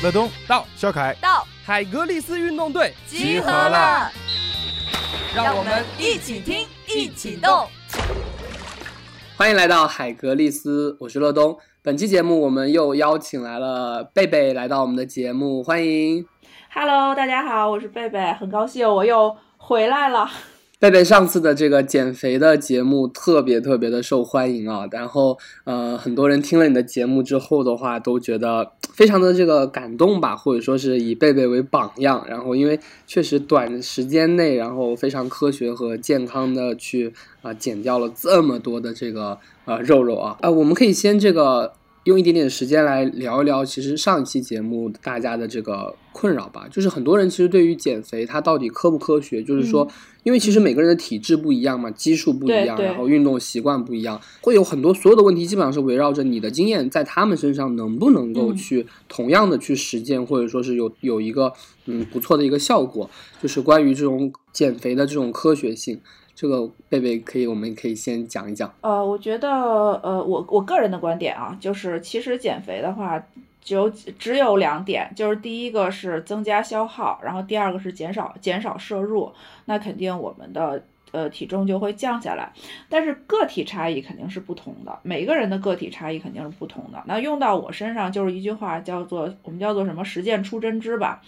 乐东到，肖凯到，海格力斯运动队集合了，让我们一起听，一起动。欢迎来到海格力斯，我是乐东。本期节目我们又邀请来了贝贝来到我们的节目，欢迎。Hello，大家好，我是贝贝，很高兴我又回来了。贝贝上次的这个减肥的节目特别特别的受欢迎啊，然后呃，很多人听了你的节目之后的话，都觉得非常的这个感动吧，或者说是以贝贝为榜样。然后因为确实短时间内，然后非常科学和健康的去啊、减掉了这么多的这个呃肉肉啊，呃，我们可以先这个。用一点点时间来聊一聊，其实上一期节目大家的这个困扰吧，就是很多人其实对于减肥它到底科不科学，就是说，因为其实每个人的体质不一样嘛，基数不一样，然后运动习惯不一样，会有很多所有的问题，基本上是围绕着你的经验在他们身上能不能够嗯去同样的去实践，或者说是有有一个嗯不错的一个效果，就是关于这种减肥的这种科学性。这个贝贝可以，我们可以先讲一讲。呃，我觉得，呃，我我个人的观点啊，就是其实减肥的话，只有只有两点，就是第一个是增加消耗，然后第二个是减少减少摄入，那肯定我们的。呃，体重就会降下来，但是个体差异肯定是不同的，每个人的个体差异肯定是不同的。那用到我身上就是一句话，叫做我们叫做什么“实践出真知”吧，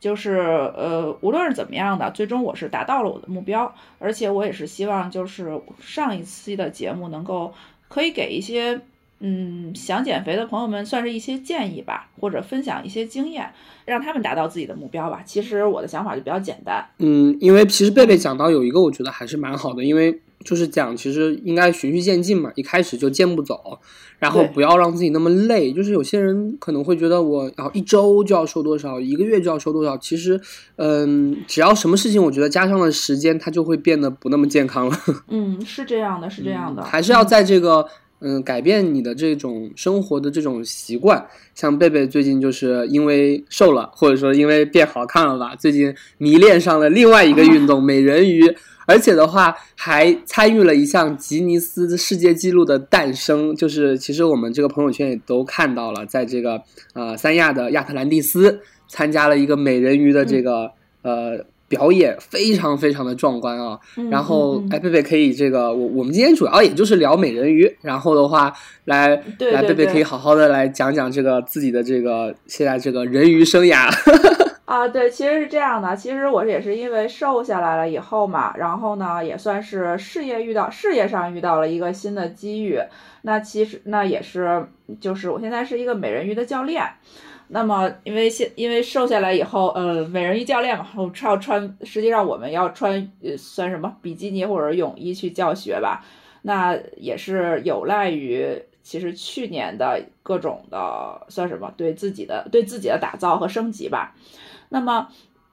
就是呃，无论是怎么样的，最终我是达到了我的目标，而且我也是希望就是上一期的节目能够可以给一些嗯想减肥的朋友们算是一些建议吧，或者分享一些经验，让他们达到自己的目标吧。其实我的想法就比较简单，嗯，因为其实贝贝讲到有一个，我觉得还是蛮好的，因为就是讲其实应该循序渐进嘛，一开始就健步走，然后不要让自己那么累。就是有些人可能会觉得我然后一周就要瘦多少，一个月就要瘦多少，其实嗯，只要什么事情我觉得加上了时间，它就会变得不那么健康了。嗯，是这样的，是这样的，还是要在这个嗯改变你的这种生活的这种习惯。像贝贝最近就是因为瘦了，或者说因为变好看了吧，最近迷恋上了另外一个运动 ——美人鱼。而且的话，还参与了一项吉尼斯世界纪录的诞生，就是其实我们这个朋友圈也都看到了，在这个呃三亚的亚特兰蒂斯参加了一个美人鱼的这个、呃表演，非常非常的壮观啊！嗯然后哎，贝贝可以这个，我我们今天主要也就是聊美人鱼，然后的话，来来，贝贝可以好好的来讲讲这个自己的这个现在这个人鱼生涯。啊，对，其实是这样的。其实我也是因为瘦下来了以后嘛，然后呢，也算是事业遇到事业上遇到了一个新的机遇。那其实那也是，就是我现在是一个美人鱼的教练。那么因为现因为瘦下来以后，呃，美人鱼教练嘛，我们要穿，实际上我们要穿呃算什么比基尼或者泳衣去教学吧。那也是有赖于其实去年的各种的算什么对自己的对自己的打造和升级吧。那么，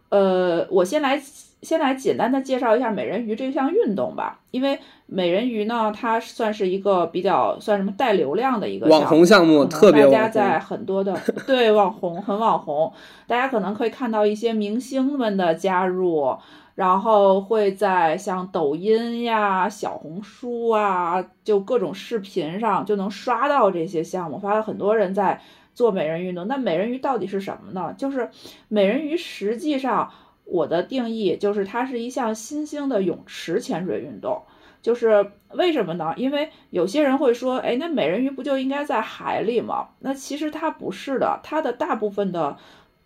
呃，我先来先来简单的介绍一下美人鱼这项运动吧，因为美人鱼呢，它算是一个比较算什么带流量的一个网红项目可能特别网红大家在很多的 对网红很网红，大家可能可以看到一些明星们的加入。然后会在像抖音呀、小红书啊，就各种视频上就能刷到这些项目，发现很多人在做美人鱼运动。那美人鱼到底是什么呢？就是美人鱼实际上我的定义就是它是一项新兴的泳池潜水运动。就是为什么呢？因为有些人会说，哎，那美人鱼不就应该在海里吗？那其实它不是的，它的大部分的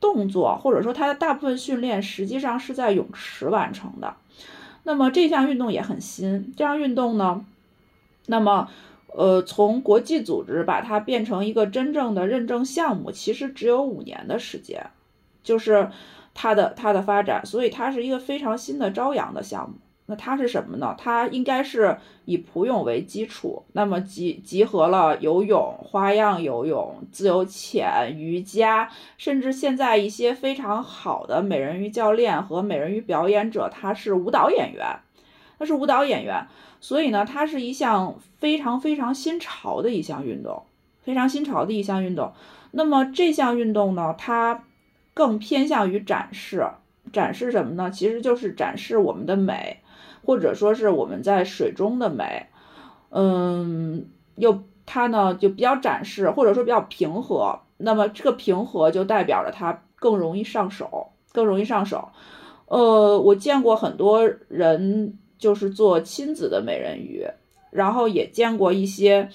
动作或者说它的大部分训练实际上是在泳池完成的。那么这项运动也很新，这项运动呢，那么呃，从国际组织把它变成一个真正的认证项目，其实只有五年的时间，就是它的它的发展，所以它是一个非常新的朝阳的项目。那它是什么呢？它应该是以普泳为基础，那么集集合了游泳、花样游泳、自由潜、瑜伽，甚至现在一些非常好的美人鱼教练和美人鱼表演者，他是舞蹈演员，他是舞蹈演员，所以呢，它是一项非常非常新潮的一项运动，非常新潮的一项运动。那么这项运动呢，它更偏向于展示，展示什么呢？其实就是展示我们的美。或者说是我们在水中的美，嗯，又它呢就比较展示，或者说比较平和。那么这个平和就代表着它更容易上手，更容易上手。呃，我见过很多人就是做亲子的美人鱼，然后也见过一些，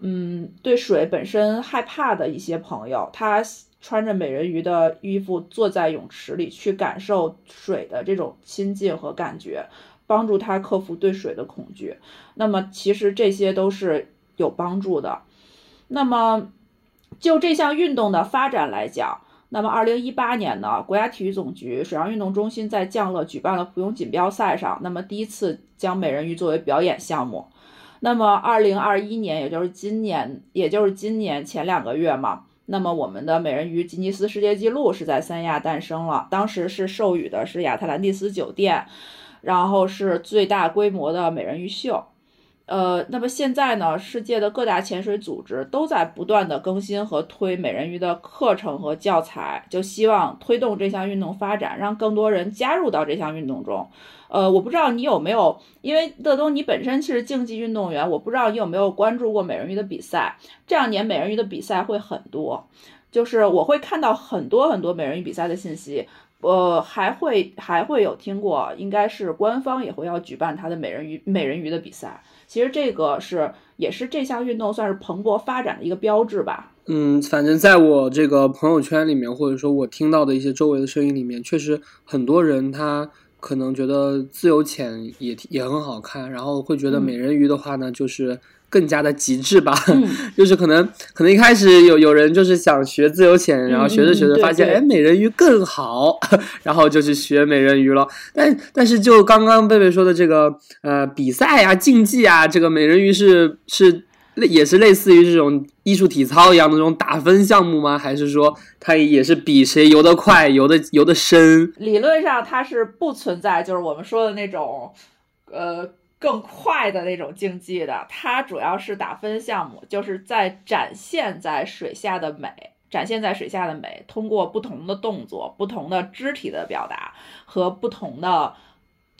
嗯，对水本身害怕的一些朋友，他穿着美人鱼的衣服坐在泳池里去感受水的这种亲近和感觉，帮助他克服对水的恐惧。那么其实这些都是有帮助的。那么就这项运动的发展来讲，那么二零一八年呢，国家体育总局水上运动中心在降乐举办了普泳锦标赛上，那么第一次将美人鱼作为表演项目。那么二零二一年，也就是今年，也就是今年前两个月嘛，那么我们的美人鱼吉尼斯世界纪录是在三亚诞生了，当时是授予的是亚特兰蒂斯酒店，然后是最大规模的美人鱼秀。呃，那么现在呢，世界的各大潜水组织都在不断的更新和推美人鱼的课程和教材，就希望推动这项运动发展，让更多人加入到这项运动中。呃，我不知道你有没有，因为乐东你本身是竞技运动员，我不知道你有没有关注过美人鱼的比赛。这两年美人鱼的比赛会很多，就是我会看到很多很多美人鱼比赛的信息。呃，还会还会有听过，应该是官方也会要举办他的美人鱼美人鱼的比赛。其实这个是也是这项运动算是蓬勃发展的一个标志吧。嗯，反正在我这个朋友圈里面，或者说我听到的一些周围的声音里面，确实很多人他可能觉得自由潜也也很好看，然后会觉得美人鱼的话呢，就是。更加的极致吧，就是可能可能一开始有有人就是想学自由潜，然后学着学着发现，哎，美人鱼更好，然后就去学美人鱼了。但但是就刚刚贝贝说的这个呃比赛啊竞技啊，这个美人鱼是是类也是类似于这种艺术体操一样的那种打分项目吗？还是说它也是比谁游得快、游得游得深？理论上它是不存在，就是我们说的那种呃。更快的那种竞技的，它主要是打分项目，就是在展现在水下的美，展现在水下的美，通过不同的动作、不同的肢体的表达和不同的，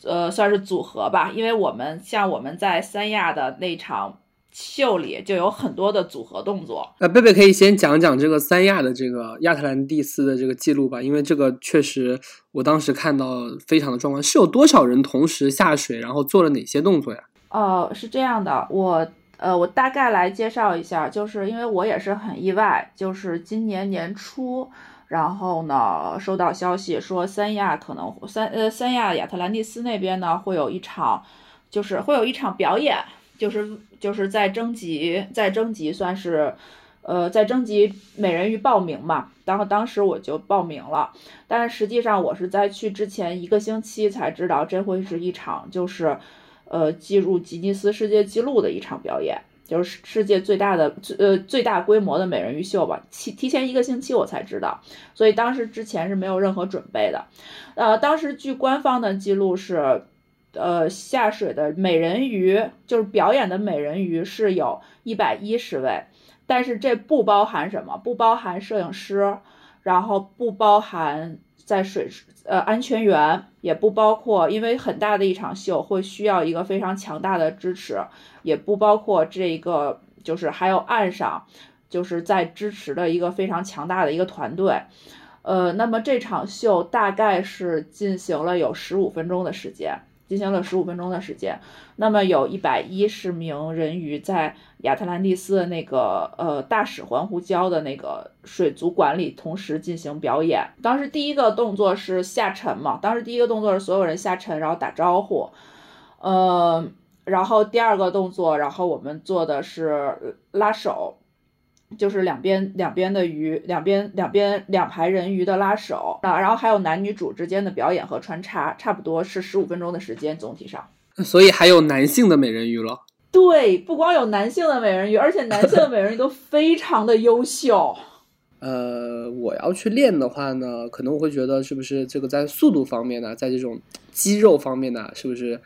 呃，算是组合吧。因为我们像我们在三亚的那场。秀里就有很多的组合动作。那，贝贝可以先讲讲这个三亚的这个亚特兰蒂斯的这个记录吧，因为这个确实我当时看到非常的壮观。是有多少人同时下水，然后做了哪些动作呀？哦，是这样的，我呃，我大概来介绍一下，就是因为我也是很意外，就是今年年初，然后呢收到消息说三亚可能三呃三亚亚特兰蒂斯那边呢会有一场，就是会有一场表演。就是就是在征集，在征集算是，呃，在征集美人鱼报名嘛。然后当时我就报名了，但是实际上我是在去之前一个星期才知道这会是一场就是，呃，进入吉尼斯世界纪录的一场表演，就是世界最大的最呃最大规模的美人鱼秀吧。提提前一个星期我才知道，所以当时之前是没有任何准备的。呃，当时据官方的记录是。呃，下水的美人鱼就是表演的美人鱼是有一百一十位，但是这不包含什么？不包含摄影师，然后不包含在水呃安全员，也不包括，因为很大的一场秀会需要一个非常强大的支持，也不包括这个就是还有岸上就是在支持的一个非常强大的一个团队。呃，那么这场秀大概是进行了有十五分钟的时间。进行了十五分钟的时间，那么有一百一十名人鱼在亚特兰蒂斯的那个呃大使环湖礁的那个水族馆里同时进行表演。当时第一个动作是下沉嘛，当时第一个动作是所有人下沉，然后打招呼，呃，然后第二个动作，然后我们做的是拉手。就是两边两边的鱼，两边两边两排人鱼的拉手啊，然后还有男女主之间的表演和穿插，差不多是十五分钟的时间，总体上。所以还有男性的美人鱼了。对，不光有男性的美人鱼，而且男性的美人鱼都非常的优秀。呃，我要去练的话呢，可能我会觉得是不是这个在速度方面呢，在这种肌肉方面呢，是不是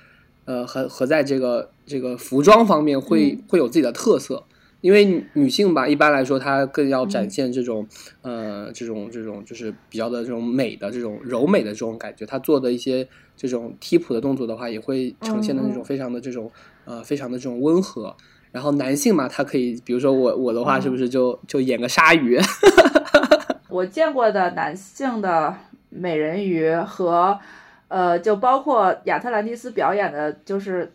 呃和和在这个这个服装方面会会有自己的特色。因为女性吧，一般来说她更要展现这种，呃，这种这种就是比较的这种美的这种柔美的这种感觉。她做的一些这种踢谱的动作的话，也会呈现的那种非常的这种，呃，非常的这种温和。然后男性嘛，他可以，比如说我我的话，嗯是不是就就演个鲨鱼？我见过的男性的美人鱼和，呃，就包括亚特兰蒂斯表演的，就是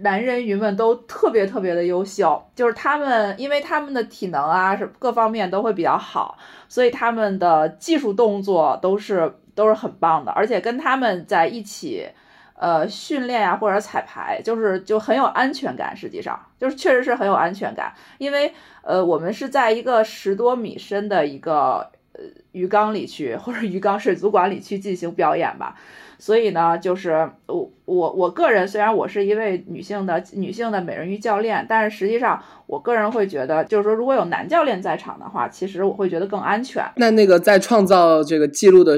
男人鱼们都特别特别的优秀，就是他们因为他们的体能啊是各方面都会比较好，所以他们的技术动作都是都是很棒的，而且跟他们在一起。呃，训练啊，或者彩排，就是就很有安全感。实际上，就是确实是很有安全感，因为呃，我们是在一个十多米深的一个呃鱼缸里去，或者鱼缸水族馆里去进行表演吧。所以呢，就是我我我个人虽然我是一位女性的女性的美人鱼教练，但是实际上我个人会觉得，就是说如果有男教练在场的话，其实我会觉得更安全。那那个在创造这个记录的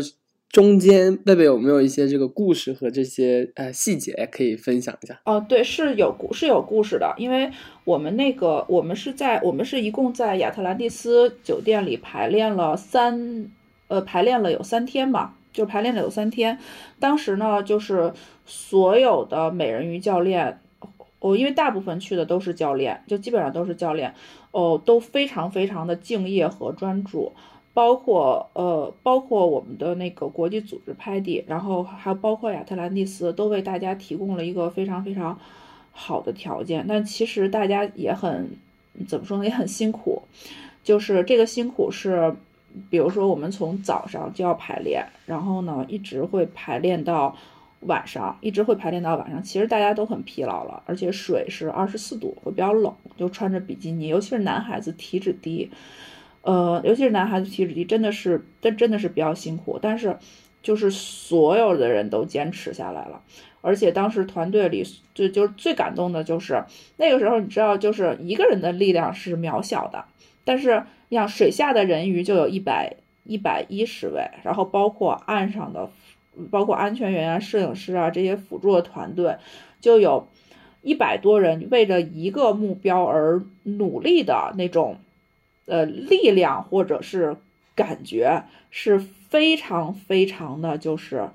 中间，贝贝有没有一些这个故事和这些呃细节可以分享一下？哦，对，是有故是有故事的，因为我们那个我们是在我们是一共在亚特兰蒂斯酒店里排练了三呃排练了有三天嘛，就排练了有三天。当时呢，就是所有的美人鱼教练，我、因为大部分去的都是教练，就基本上都是教练，哦，都非常非常的敬业和专注。包括呃，包括我们的那个国际组织拍地，然后还包括亚特兰蒂斯，都为大家提供了一个非常非常好的条件。但其实大家也很怎么说呢，也很辛苦。就是这个辛苦是，比如说我们从早上就要排练，然后呢一直会排练到晚上，一直会排练到晚上。其实大家都很疲劳了，而且水是二十四度，会比较冷，就穿着比基尼，尤其是男孩子体脂低。呃，尤其是男孩子体脂低，真的是，真真的是比较辛苦。但是，就是所有的人都坚持下来了，而且当时团队里就就最感动的就是那个时候，你知道，就是一个人的力量是渺小的，但是你想水下的人鱼就有一百一百一十位，然后包括岸上的，包括安全员啊、摄影师啊这些辅助的团队，就有一百多人为着一个目标而努力的那种。呃，力量或者是感觉是非常非常的，就是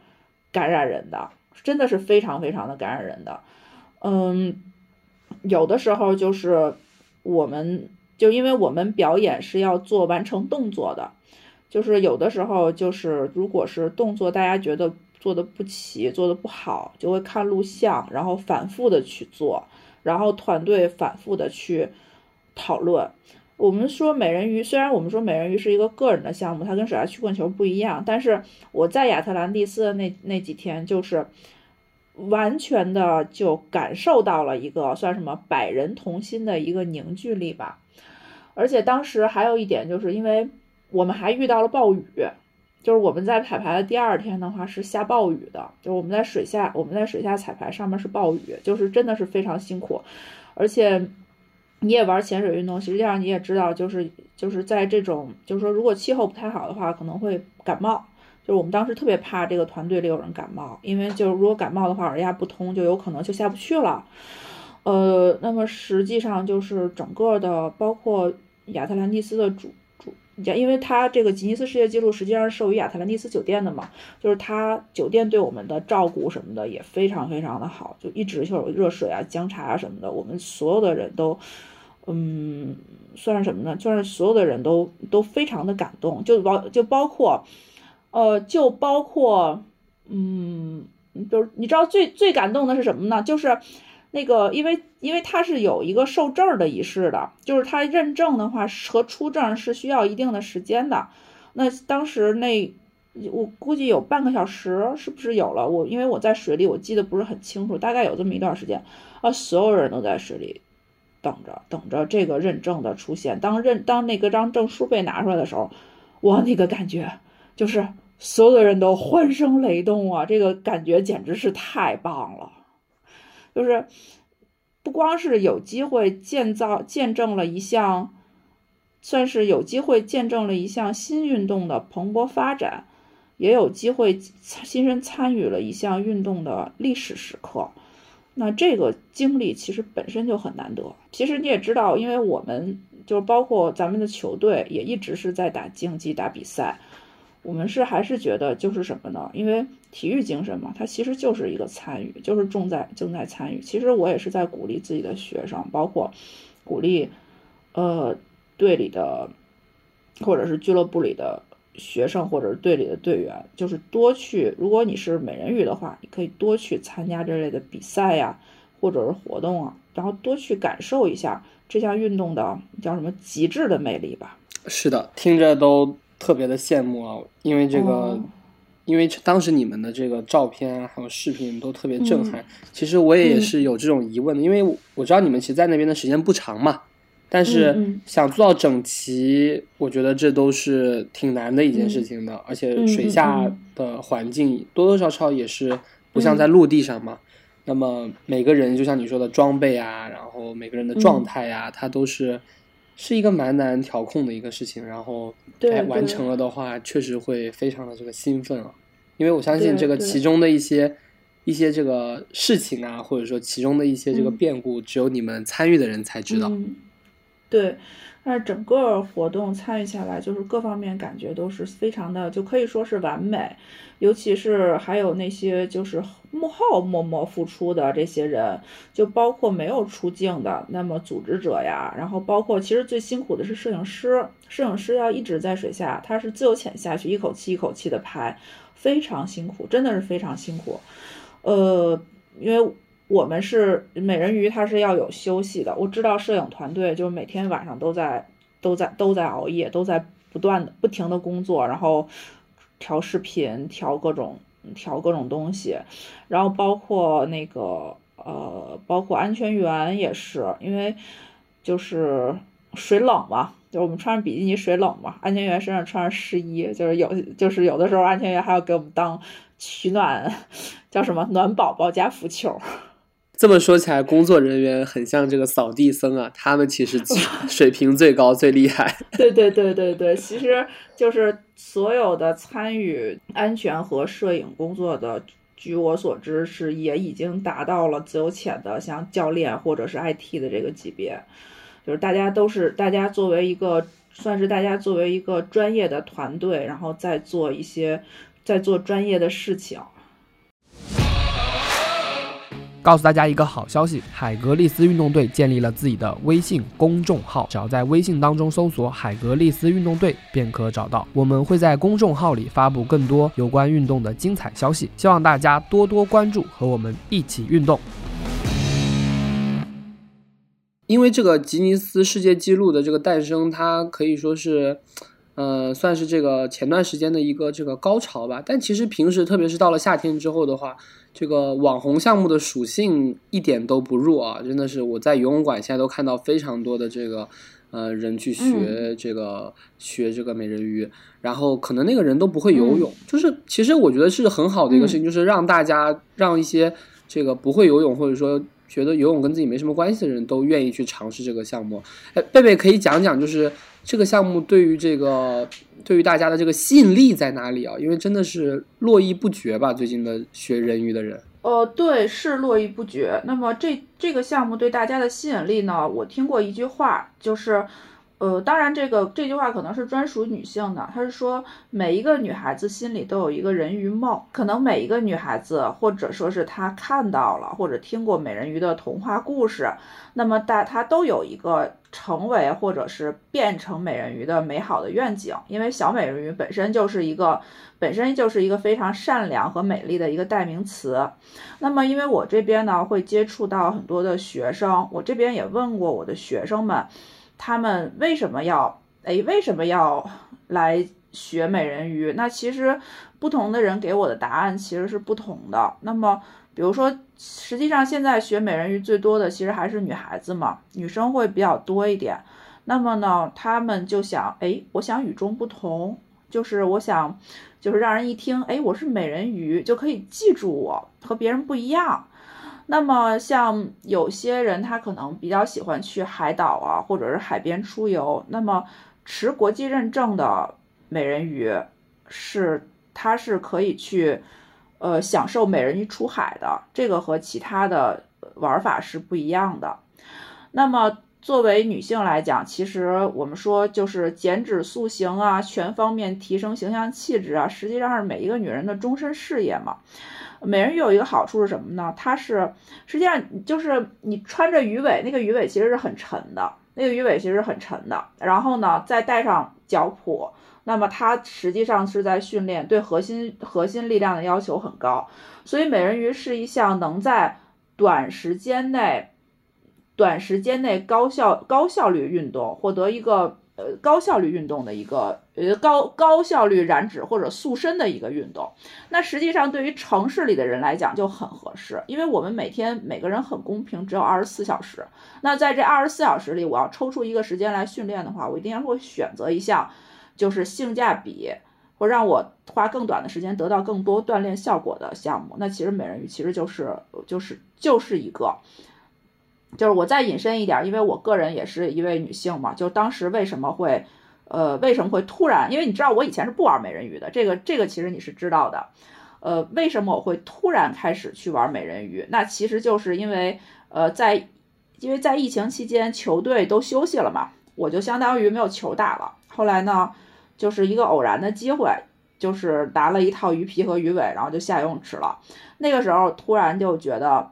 感染人的，真的是非常非常的感染人的。嗯，有的时候就是我们就因为我们表演是要做完成动作的，就是有的时候就是如果是动作大家觉得做的不齐、做的不好，就会看录像，然后反复的去做，然后团队反复的去讨论。我们说美人鱼，虽然我们说美人鱼是一个个人的项目，它跟水下曲棍球不一样，但是我在亚特兰蒂斯的那那几天，就是完全的就感受到了一个算什么百人同心的一个凝聚力吧。而且当时还有一点，就是因为我们还遇到了暴雨，就是我们在彩排的第二天的话是下暴雨的，就是我们在水下我们在水下彩排，上面是暴雨，就是真的是非常辛苦，而且。你也玩潜水运动，实际上你也知道，就是就是在这种，就是说，如果气候不太好的话，可能会感冒。就是我们当时特别怕这个团队里有人感冒，因为就是如果感冒的话，耳压不通，就有可能就下不去了。呃，那么实际上就是整个的，包括亚特兰蒂斯的主主，因为它这个吉尼斯世界纪录实际上是属于亚特兰蒂斯酒店的嘛，就是它酒店对我们的照顾什么的也非常非常的好，就一直就有热水啊、姜茶啊什么的，我们所有的人都。嗯，算是什么呢？就是所有的人都都非常的感动，就包就包括，呃，就包括，嗯，就是你知道最最感动的是什么呢？就是那个，因为因为他是有一个受证的仪式的，就是他认证的话和出证是需要一定的时间的。那当时那我估计有半个小时，是不是有了？我因为我在水里，我记得不是很清楚，大概有这么一段时间，啊，所有人都在水里。等着，等着这个认证的出现。当认当那个张证书被拿出来的时候，我那个感觉就是所有的人都欢声雷动啊！这个感觉简直是太棒了。就是不光是有机会建造、见证了一项，算是有机会见证了一项新运动的蓬勃发展，也有机会亲身参与了一项运动的历史时刻。那这个经历其实本身就很难得。其实你也知道，因为我们就包括咱们的球队也一直是在打竞技、打比赛。我们是还是觉得就是什么呢？因为体育精神嘛，它其实就是一个参与，就是重在重在参与。其实我也是在鼓励自己的学生，包括鼓励，呃，队里的或者是俱乐部里的学生或者是队里的队员，就是多去。如果你是美人鱼的话，你可以多去参加这类的比赛呀，或者是活动啊，然后多去感受一下这项运动的叫什么极致的魅力吧。是的，听着都特别的羡慕啊，因为这个。哦因为当时你们的这个照片啊，还有视频都特别震撼。嗯其实我也是有这种疑问的，因为我知道你们其实在那边的时间不长嘛，但嗯是嗯想做到整齐，我觉得这都是挺难的一件事情的。而且嗯水下的环境多多少少也是不像在陆地上嘛。那么每个人就像你说的装备啊，然后每个人的状态呀、它都是是一个蛮难调控的一个事情。然后对对哎完成了的话，确实会非常的这个兴奋啊。因为我相信这个其中的一些一些这个事情啊，或者说其中的一些这个嗯变故，只有你们参与的人才知道。嗯，对，但是整个活动参与下来，就是各方面感觉都是非常的，就可以说是完美。尤其是还有那些就是幕后默默付出的这些人，就包括没有出镜的，那么组织者呀，然后包括其实最辛苦的是摄影师，摄影师要一直在水下，他是自由潜下去，一口气一口气的拍，非常辛苦，真的是非常辛苦。呃，因为我们是美人鱼，它是要有休息的。我知道摄影团队就是每天晚上都在都在都在熬夜，都在不断的不停的工作，然后调视频，调各种调各种东西，然后包括那个呃，包括安全员也是，因为就是水冷嘛。就我们穿着比基尼水冷嘛，安全员身上穿着湿衣，就是有就是有的时候安全员还要给我们当取暖，叫什么暖宝宝加浮球。这么说起来，工作人员很像这个扫地僧啊，他们其实 水平最高、最厉害。对对对对对，其实就是所有的参与安全和摄影工作的，据我所知是也已经达到了自由潜的像教练或者是 IT 的这个级别，就是大家都是大家作为一个算是大家作为一个专业的团队，然后再做一些在做专业的事情。告诉大家一个好消息，海格力斯运动队建立了自己的微信公众号，只要在微信当中搜索“海格力斯运动队”便可找到。我们会在公众号里发布更多有关运动的精彩消息，希望大家多多关注，和我们一起运动。因为这个吉尼斯世界纪录的这个诞生，它可以说是，呃，算是这个前段时间的一个这个高潮吧。但其实平时，特别是到了夏天之后的话，这个网红项目的属性一点都不弱啊！真的是我在游泳馆现在都看到非常多的这个呃人去学这个、学这个美人鱼，然后可能那个人都不会游泳，就是其实我觉得是很好的一个事情，就是让大家让一些这个不会游泳或者说。觉得游泳跟自己没什么关系的人都愿意去尝试这个项目。哎，贝贝可以讲讲，就是这个项目对于这个对于大家的这个吸引力在哪里啊？因为真的是络绎不绝吧，最近的学人鱼的人。呃，对，是络绎不绝。那么这这个项目对大家的吸引力呢？我听过一句话，就是，呃，当然这个这句话可能是专属女性的，她是说每一个女孩子心里都有一个人鱼梦，可能每一个女孩子或者说是她看到了或者听过美人鱼的童话故事，那么大她都有一个成为或者是变成美人鱼的美好的愿景，因为小美人鱼本身就是一个本身就是一个非常善良和美丽的一个代名词。那么，因为我这边呢会接触到很多的学生，我这边也问过我的学生们，他们为什么要哎为什么要来学美人鱼？那其实不同的人给我的答案其实是不同的。那么，比如说，实际上现在学美人鱼最多的其实还是女孩子嘛，女生会比较多一点。那么呢，他们就想，哎，我想与众不同，就是我想，就是让人一听，哎，我是美人鱼，就可以记住我，和别人不一样。那么像有些人，他可能比较喜欢去海岛啊，或者是海边出游。那么持国际认证的美人鱼是，它是可以去，呃，享受美人鱼出海的。这个和其他的玩法是不一样的。那么作为女性来讲，其实我们说就是减脂塑形啊，全方面提升形象气质啊，实际上是每一个女人的终身事业嘛。美人鱼有一个好处是什么呢？它是实际上就是你穿着鱼尾，那个鱼尾其实是很沉的，那个鱼尾其实是很沉的，然后呢再带上脚蹼，那么它实际上是在训练对核心核心力量的要求很高，所以美人鱼是一项能在短时间内。短时间内高效高效率运动，获得一个呃高效率运动的一个呃高高效率燃脂或者塑身的一个运动，那实际上对于城市里的人来讲就很合适，因为我们每天每个人很公平，只有二十四小时。那在这二十四小时里，我要抽出一个时间来训练的话，我一定要会选择一项就是性价比或让我花更短的时间得到更多锻炼效果的项目。那其实美人鱼其实就是就是就是一个。就是我再引申一点，因为我个人也是一位女性嘛，就当时为什么会，呃，为什么会突然？因为你知道我以前是不玩美人鱼的，这个这个其实你是知道的，呃，为什么我会突然开始去玩美人鱼？那其实就是因为，呃，在因为在疫情期间球队都休息了嘛，我就相当于没有球打了。后来呢，就是一个偶然的机会，就是拿了一套鱼皮和鱼尾，然后就下游泳池了。那个时候突然就觉得。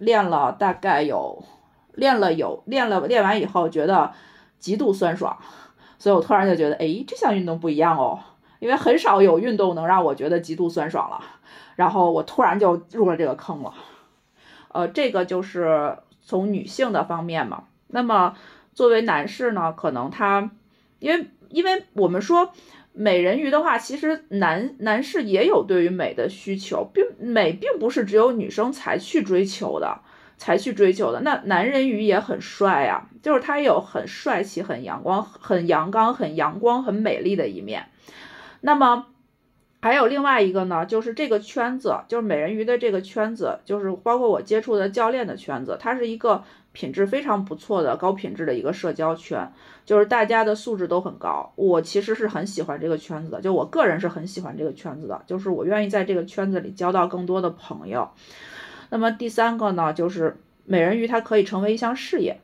练了大概有，练了有练了练完以后觉得极度酸爽，所以我突然就觉得，哎，这项运动不一样哦，因为很少有运动能让我觉得极度酸爽了，然后我突然就入了这个坑了。呃，这个就是从女性的方面嘛。那么作为男士呢，可能他，因为因为我们说。美人鱼的话，其实男男士也有对于美的需求，并美并不是只有女生才去追求的，才去追求的。那男人鱼也很帅呀，就是他有很帅气、很阳光、很阳刚、很阳光、很美丽的一面。那么还有另外一个呢，就是这个圈子，就是美人鱼的这个圈子，就是包括我接触的教练的圈子，它是一个。品质非常不错的高品质的一个社交圈，就是大家的素质都很高。我其实是很喜欢这个圈子的，就我个人是很喜欢这个圈子的，就是我愿意在这个圈子里交到更多的朋友。那么第三个呢，就是美人鱼它可以成为一项事业。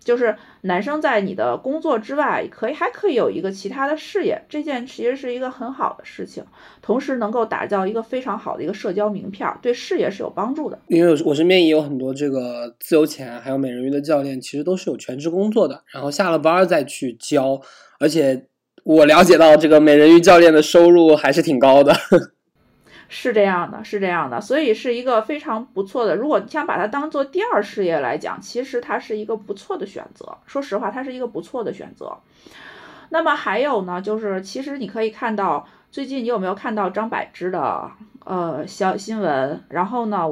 就是男生在你的工作之外，可以还可以有一个其他的事业，这件其实是一个很好的事情，同时能够打造一个非常好的一个社交名片，对事业是有帮助的。因为我身边也有很多这个自由潜还有美人鱼的教练，其实都是有全职工作的，然后下了班再去教，而且我了解到这个美人鱼教练的收入还是挺高的。是这样的，是这样的，所以是一个非常不错的。如果你想把它当做第二事业来讲，其实它是一个不错的选择。说实话，它是一个不错的选择。那么还有呢，就是其实你可以看到，最近你有没有看到张柏芝的呃小新闻？然后呢，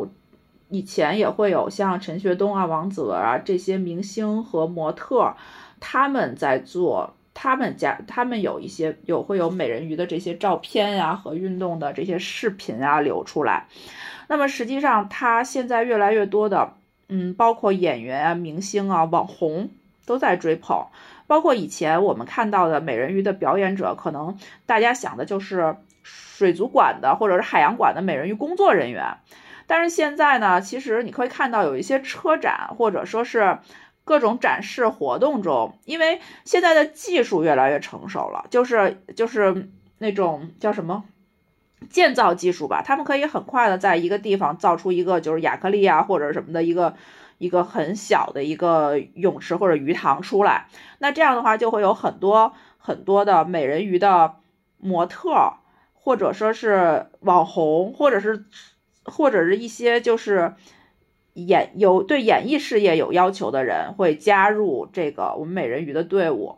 以前也会有像陈学冬啊、王子文啊这些明星和模特，他们在做。他们家他们有一些有会有美人鱼的这些照片呀和运动的这些视频啊流出来，那么实际上他现在越来越多的，嗯，包括演员啊、明星啊、网红都在追捧，包括以前我们看到的美人鱼的表演者，可能大家想的就是水族馆的或者是海洋馆的美人鱼工作人员，但是现在呢，其实你可以看到有一些车展或者说是。各种展示活动中，因为现在的技术越来越成熟了，就是就是那种叫什么建造技术吧，他们可以很快的在一个地方造出一个就是亚克力啊或者什么的一个一个很小的一个泳池或者鱼塘出来。那这样的话，就会有很多很多的美人鱼的模特，或者说是网红，或者是或者是一些就是。演有对演艺事业有要求的人会加入这个我们美人鱼的队伍。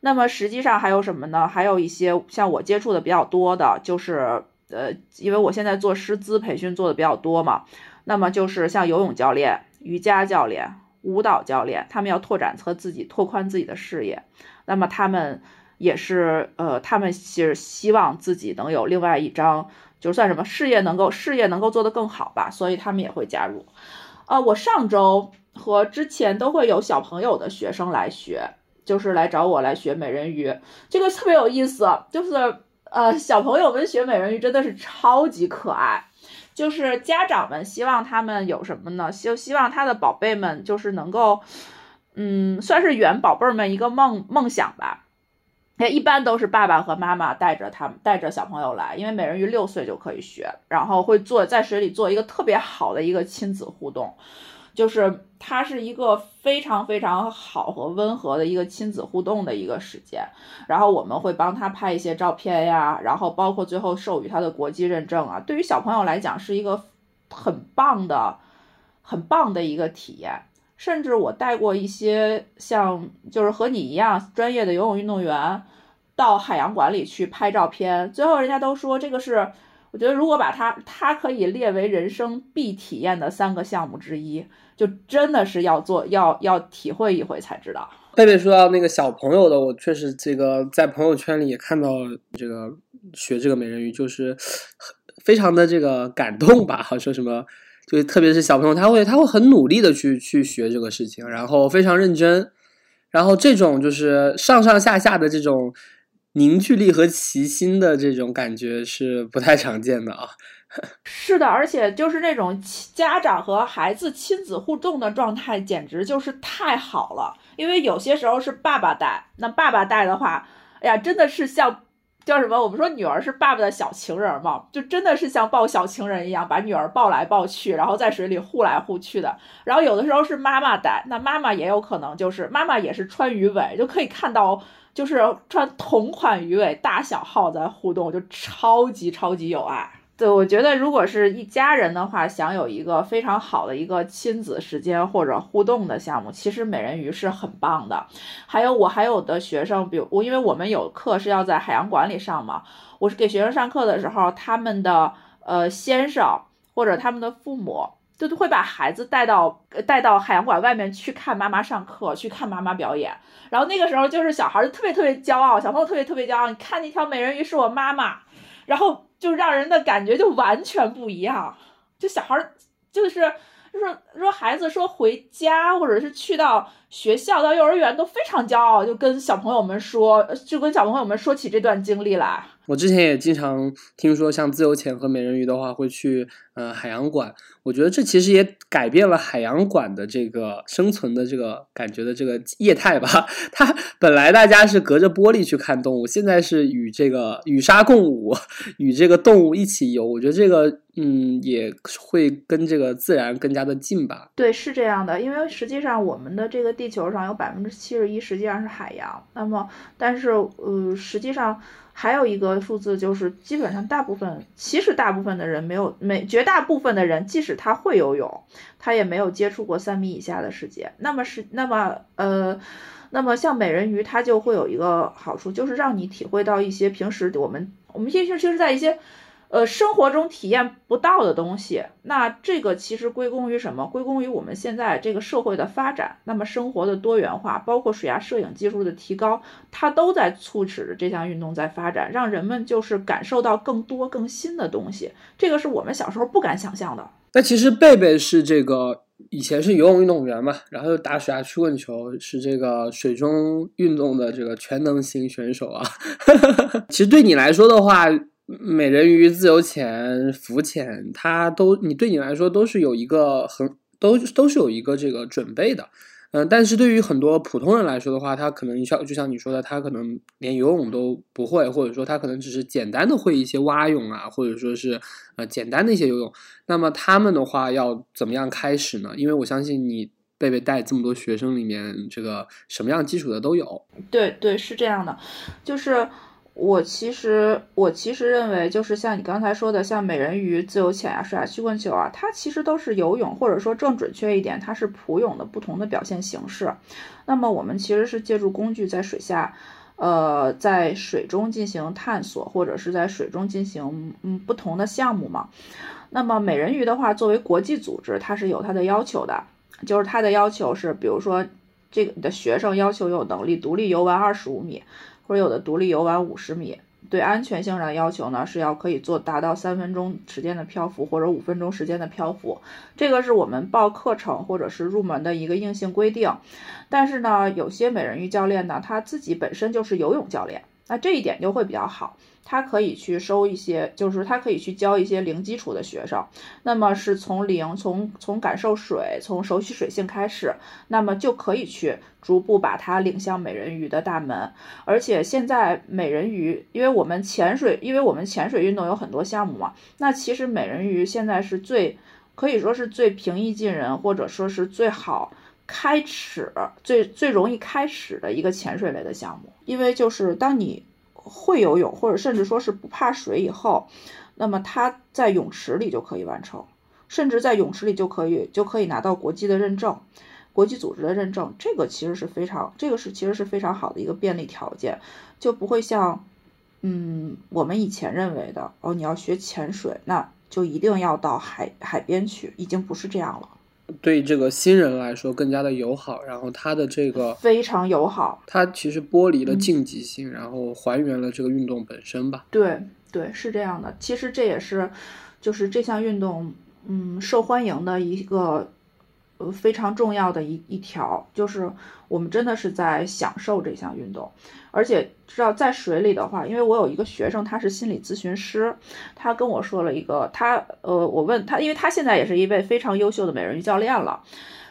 那么实际上还有什么呢？还有一些像我接触的比较多的，就是呃，因为我现在做师资培训做的比较多嘛。那么就是像游泳教练、瑜伽教练、舞蹈教练，他们要拓展和自己拓宽自己的事业。那么他们也是呃，他们是希望自己能有另外一张，就算什么事业能够事业能够做得更好吧，所以他们也会加入。呃，我上周和之前都会有小朋友的学生来学，就是来找我来学美人鱼，这个特别有意思。就是呃，小朋友们学美人鱼真的是超级可爱，就是家长们希望他们有什么呢？希希望他的宝贝们就是能够，嗯，算是圆宝贝们一个梦梦想吧。哎，一般都是爸爸和妈妈带着他们带着小朋友来，因为美人鱼六岁就可以学，然后会做在水里做一个特别好的一个亲子互动，就是它是一个非常非常好和温和的一个亲子互动的一个时间。然后我们会帮他拍一些照片呀，然后包括最后授予他的国际认证啊，对于小朋友来讲是一个很棒的、很棒的一个体验。甚至我带过一些像就是和你一样专业的游泳运动员到海洋馆里去拍照片，最后人家都说这个是。我觉得如果把它，它可以列为人生必体验的三个项目之一，就真的是要做，要要体会一回才知道。贝贝说到那个小朋友的，我确实这个在朋友圈里也看到这个学这个美人鱼，就是非常的这个感动吧。说什么，就特别是小朋友，他会他会很努力的去去学这个事情，然后非常认真，然后这种就是上上下下的这种。凝聚力和齐心的这种感觉是不太常见的啊。是的，而且就是那种家长和孩子亲子互动的状态，简直就是太好了。因为有些时候是爸爸带，那爸爸带的话，哎呀，真的是像叫什么？我们说女儿是爸爸的小情人嘛，就真的是像抱小情人一样，把女儿抱来抱去，然后在水里护来护去的。然后有的时候是妈妈带，那妈妈也有可能就是妈妈也是穿鱼尾，就可以看到。就是穿同款鱼尾，大小号在互动，就超级超级有爱。对我觉得，如果是一家人的话，想有一个非常好的一个亲子时间或者互动的项目，其实美人鱼是很棒的。还有我还有的学生，比如我，因为我们有课是要在海洋馆里上嘛，我是给学生上课的时候，他们的呃先生或者他们的父母。就会把孩子带到带到海洋馆外面去看妈妈上课，去看妈妈表演。然后那个时候就是小孩就特别特别骄傲，小朋友特别特别骄傲。你看那条美人鱼是我妈妈，然后就让人的感觉就完全不一样。就小孩就是就是说孩子说回家或者是去到学校到幼儿园都非常骄傲，就跟小朋友们说，就跟小朋友们说起这段经历来。我之前也经常听说，像自由潜和美人鱼的话，会去呃海洋馆。我觉得这其实也改变了海洋馆的这个生存的这个感觉的这个业态吧。它本来大家是隔着玻璃去看动物，现在是与这个与鲨共舞，与这个动物一起游。我觉得这个嗯也会跟这个自然更加的近吧。对，是这样的，因为实际上我们的这个地球上有百分之七十一实际上是海洋。那么，但是呃，实际上。还有一个数字就是，基本上大部分，其实大部分的人没有，没绝大部分的人，即使他会游泳，他也没有接触过三米以下的世界。那么是，那么呃，那么像美人鱼，它就会有一个好处，就是让你体会到一些平时我们我们其实其实在一些。呃，生活中体验不到的东西，那这个其实归功于什么？归功于我们现在这个社会的发展，那么生活的多元化，包括水下摄影技术的提高，它都在促使着这项运动在发展，让人们就是感受到更多更新的东西。这个是我们小时候不敢想象的。那其实贝贝是这个以前是游泳运动员嘛，然后又打水下曲棍球，是这个水中运动的这个全能型选手啊。其实对你来说的话。美人鱼、自由潜、浮潜，它都你对你来说都是有一个很都都是有一个这个准备的，嗯，但是对于很多普通人来说的话，他可能像就像你说的，他可能连游泳都不会，或者说他可能只是简单的会一些蛙泳啊，或者说是呃简单的一些游泳。那么他们的话要怎么样开始呢？因为我相信你贝贝带这么多学生里面，这个什么样基础的都有。对对，是这样的，就是。我其实，我其实认为，就是像你刚才说的，像美人鱼、自由潜啊、水下曲棍球啊，它其实都是游泳，或者说更准确一点，它是普泳的不同的表现形式。那么我们其实是借助工具在水下，呃，在水中进行探索，或者是在水中进行嗯不同的项目嘛。那么美人鱼的话，作为国际组织，它是有它的要求的，就是它的要求是，比如说这个你的学生要求有能力独立游完二十五米。或者有的独立游玩五十米，对安全性上的要求呢，是要可以做达到三分钟时间的漂浮或者五分钟时间的漂浮，这个是我们报课程或者是入门的一个硬性规定。但是呢，有些美人鱼教练呢，他自己本身就是游泳教练，那这一点就会比较好。他可以去收一些，就是他可以去教一些零基础的学生，那么是从零，从从感受水，从熟悉水性开始，那么就可以去逐步把它领向美人鱼的大门。而且现在美人鱼，因为我们潜水，因为我们潜水运动有很多项目嘛，那其实美人鱼现在是最。可以说是最平易近人，或者说是最好开始、最最容易开始的一个潜水类的项目。因为就是当你会游泳，或者甚至说是不怕水以后，那么它在泳池里就可以完成，甚至在泳池里就可以就可以拿到国际的认证。国际组织的认证，这个其实是非常，这个是其实是非常好的一个便利条件，就不会像，嗯，我们以前认为的，哦，你要学潜水，那就一定要到海海边去，已经不是这样了。对这个新人来说更加的友好，然后它的这个非常友好，它其实剥离了竞技性，然后还原了这个运动本身吧。对对，是这样的。其实这也是，就是这项运动，嗯，受欢迎的一个。呃，非常重要的一一条就是我们真的是在享受这项运动，而且知道在水里的话，因为我有一个学生，他是心理咨询师，他跟我说了一个，他呃，我问他，因为他现在也是一位非常优秀的美人鱼教练了，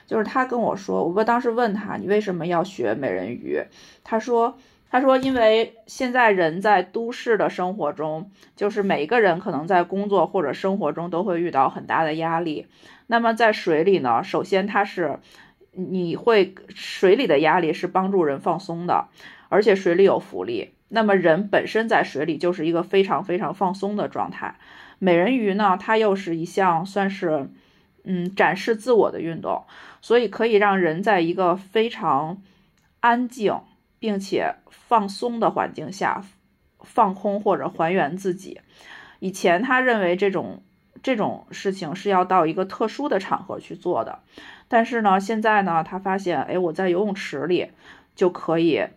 就是他跟我说，我当时问他你为什么要学美人鱼，他说他说因为现在人在都市的生活中，就是每一个人可能在工作或者生活中都会遇到很大的压力。那么在水里呢，首先它是你会水里的压力是帮助人放松的，而且水里有浮力。那么人本身在水里就是一个非常非常放松的状态。美人鱼呢，它又是一项算是嗯展示自我的运动，所以可以让人在一个非常安静并且放松的环境下放空或者还原自己。以前他认为这种。这种事情是要到一个特殊的场合去做的，但是呢，现在呢，他发现，哎，我在游泳池里就可以，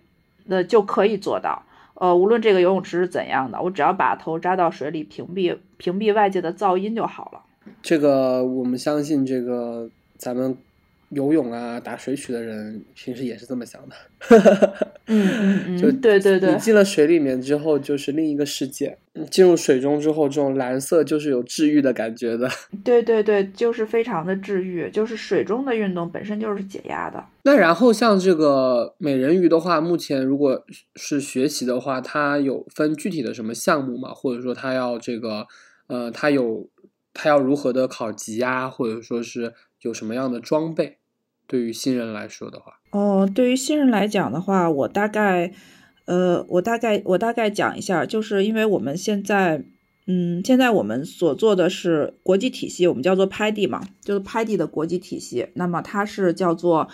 那就可以做到。呃，无论这个游泳池是怎样的，我只要把头扎到水里，屏蔽屏蔽外界的噪音就好了。这个我们相信，这个咱们。游泳啊，打水曲的人平时也是这么想的。嗯 嗯嗯，就对对对，你进了水里面之后就是另一个世界。进入水中之后，这种蓝色就是有治愈的感觉的。对对对，就是非常的治愈，就是水中的运动本身就是解压的。那然后像这个美人鱼的话，目前如果是学习的话，它有分具体的什么项目吗？或者说它要这个呃，它有它要如何的考级啊？或者说是？有什么样的装备？对于新人来说的话，哦，对于新人来讲的话，我大概，呃，我大概我大概讲一下，就是因为我们现在，嗯，现在我们所做的是国际体系，我们叫做 PADI 嘛，就是 PADI 的国际体系。那么它是叫做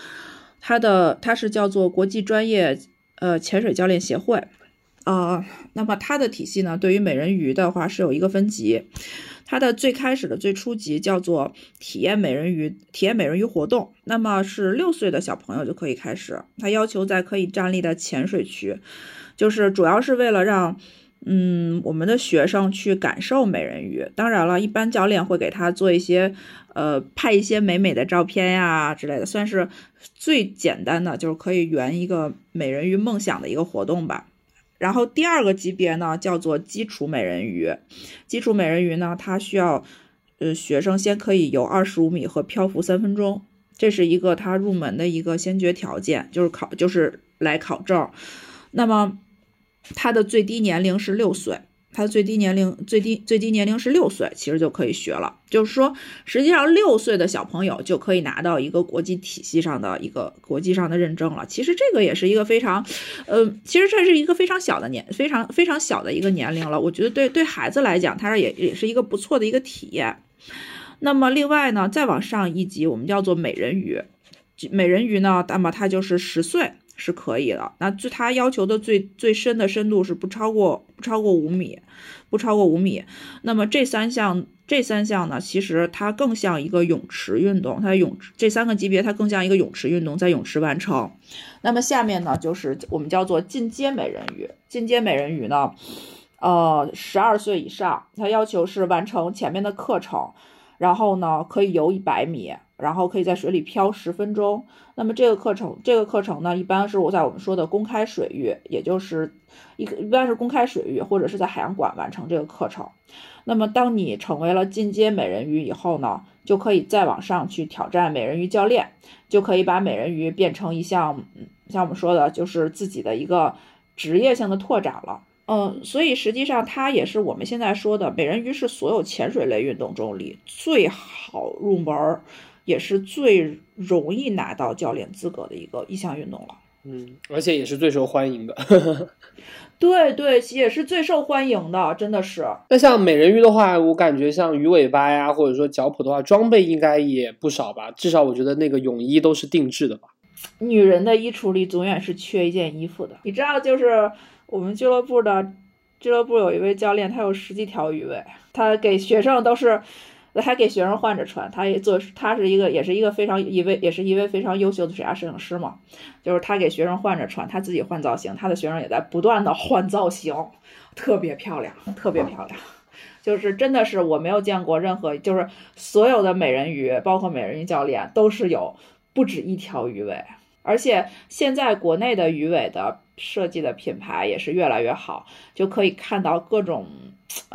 它的，它是叫做国际专业呃潜水教练协会，呃，那么它的体系呢，对于美人鱼的话是有一个分级。它的最开始的最初级叫做体验美人鱼，体验美人鱼活动，那么是六岁的小朋友就可以开始。它要求在可以站立的浅水区，就是主要是为了让，嗯，我们的学生去感受美人鱼。当然了，一般教练会给他做一些，呃，拍一些美美的照片呀之类的，算是最简单的，就是可以圆一个美人鱼梦想的一个活动吧。然后第二个级别呢，叫做基础美人鱼。基础美人鱼呢，它需要，呃，学生先可以游二十五米和漂浮三分钟，这是一个它入门的一个先决条件，就是考，就是来考证。那么，它的最低年龄是六岁。它的最低年龄最低最低年龄是六岁，其实就可以学了。就是说，实际上六岁的小朋友就可以拿到一个国际体系上的一个国际上的认证了。其实这个也是一个非常，呃，其实这是一个非常小的年，非常非常小的一个年龄了。我觉得对对孩子来讲，它也也是一个不错的一个体验。那么另外呢，再往上一级，我们叫做美人鱼。美人鱼呢，那么它就是十岁。是可以的，那就它要求的最最深的深度是不超过不超过五米，不超过五米。那么这三项这三项呢，其实它更像一个泳池运动，它泳这三个级别它更像一个泳池运动，在泳池完成。那么下面呢，就是我们叫做进阶美人鱼。进阶美人鱼呢，呃，十二岁以上，它要求是完成前面的课程，然后呢可以游一百米。然后可以在水里漂十分钟。那么这个课程，这个课程呢，一般是我在我们说的公开水域，也就是一一般是公开水域或者是在海洋馆完成这个课程。那么当你成为了进阶美人鱼以后呢，就可以再往上去挑战美人鱼教练，就可以把美人鱼变成一项，像我们说的，就是自己的一个职业性的拓展了。嗯，所以实际上它也是我们现在说的美人鱼是所有潜水类运动中里最好入门儿，也是最容易拿到教练资格的一个一项运动了。嗯，而且也是最受欢迎的。对对，也是最受欢迎的，真的是。那像美人鱼的话，我感觉像鱼尾巴呀，或者说脚蹼的话，装备应该也不少吧？至少我觉得那个泳衣都是定制的吧。女人的衣橱里总远是缺一件衣服的。你知道，就是我们俱乐部的俱乐部有一位教练，他有十几条鱼尾，他给学生都是。还给学生换着穿，他也做，他是一个，也是一个非常一位，也是一位非常优秀的水下摄影师嘛。就是他给学生换着穿，他自己换造型，他的学生也在不断的换造型，特别漂亮，特别漂亮。就是真的是我没有见过任何，就是所有的美人鱼，包括美人鱼教练，都是有不止一条鱼尾。而且现在国内的鱼尾的设计的品牌也是越来越好，就可以看到各种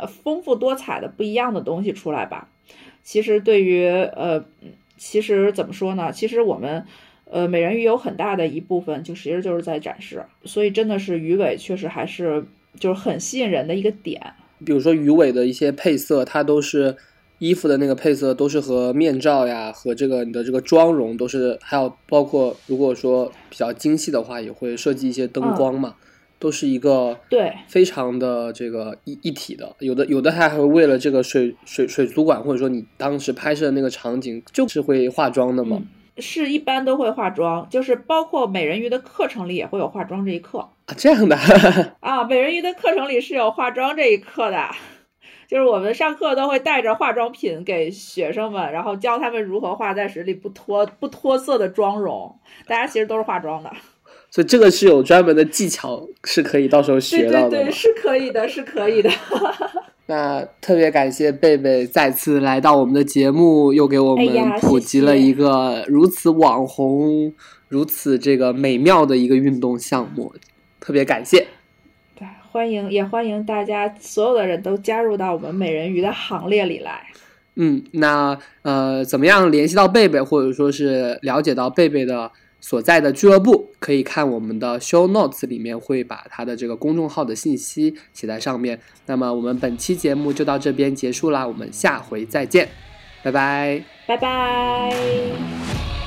丰富多彩的不一样的东西出来吧。其实对于呃，其实怎么说呢？其实我们呃美人鱼有很大的一部分就其实就是在展示，所以真的是鱼尾确实还是就是很吸引人的一个点。比如说鱼尾的一些配色，它都是衣服的那个配色都是和面罩呀和这个你的这个妆容都是，还有包括如果说比较精细的话，也会设计一些灯光嘛。都是一个对，非常的这个一一体的，有的有的还会为了这个水水水族馆，或者说你当时拍摄的那个场景，就是会化妆的吗？是一般都会化妆，就是包括美人鱼的课程里也会有化妆这一课。啊，这样的？啊，美人鱼的课程里是有化妆这一课的，就是我们上课都会带着化妆品给学生们，然后教他们如何画在水里不脱不脱色的妆容，大家其实都是化妆的。所以这个是有专门的技巧，是可以到时候学到的。对对对，是可以的，是可以的。那特别感谢贝贝再次来到我们的节目，又给我们普及了一个如此网红、如此这个美妙的一个运动项目，特别感谢。对，欢迎也欢迎大家所有的人都加入到我们美人鱼的行列里来。嗯，那呃，怎么样联系到贝贝，或者说是了解到贝贝的？所在的俱乐部可以看我们的 show notes 里面会把他的这个公众号的信息写在上面。那么我们本期节目就到这边结束啦，我们下回再见，拜拜，拜拜。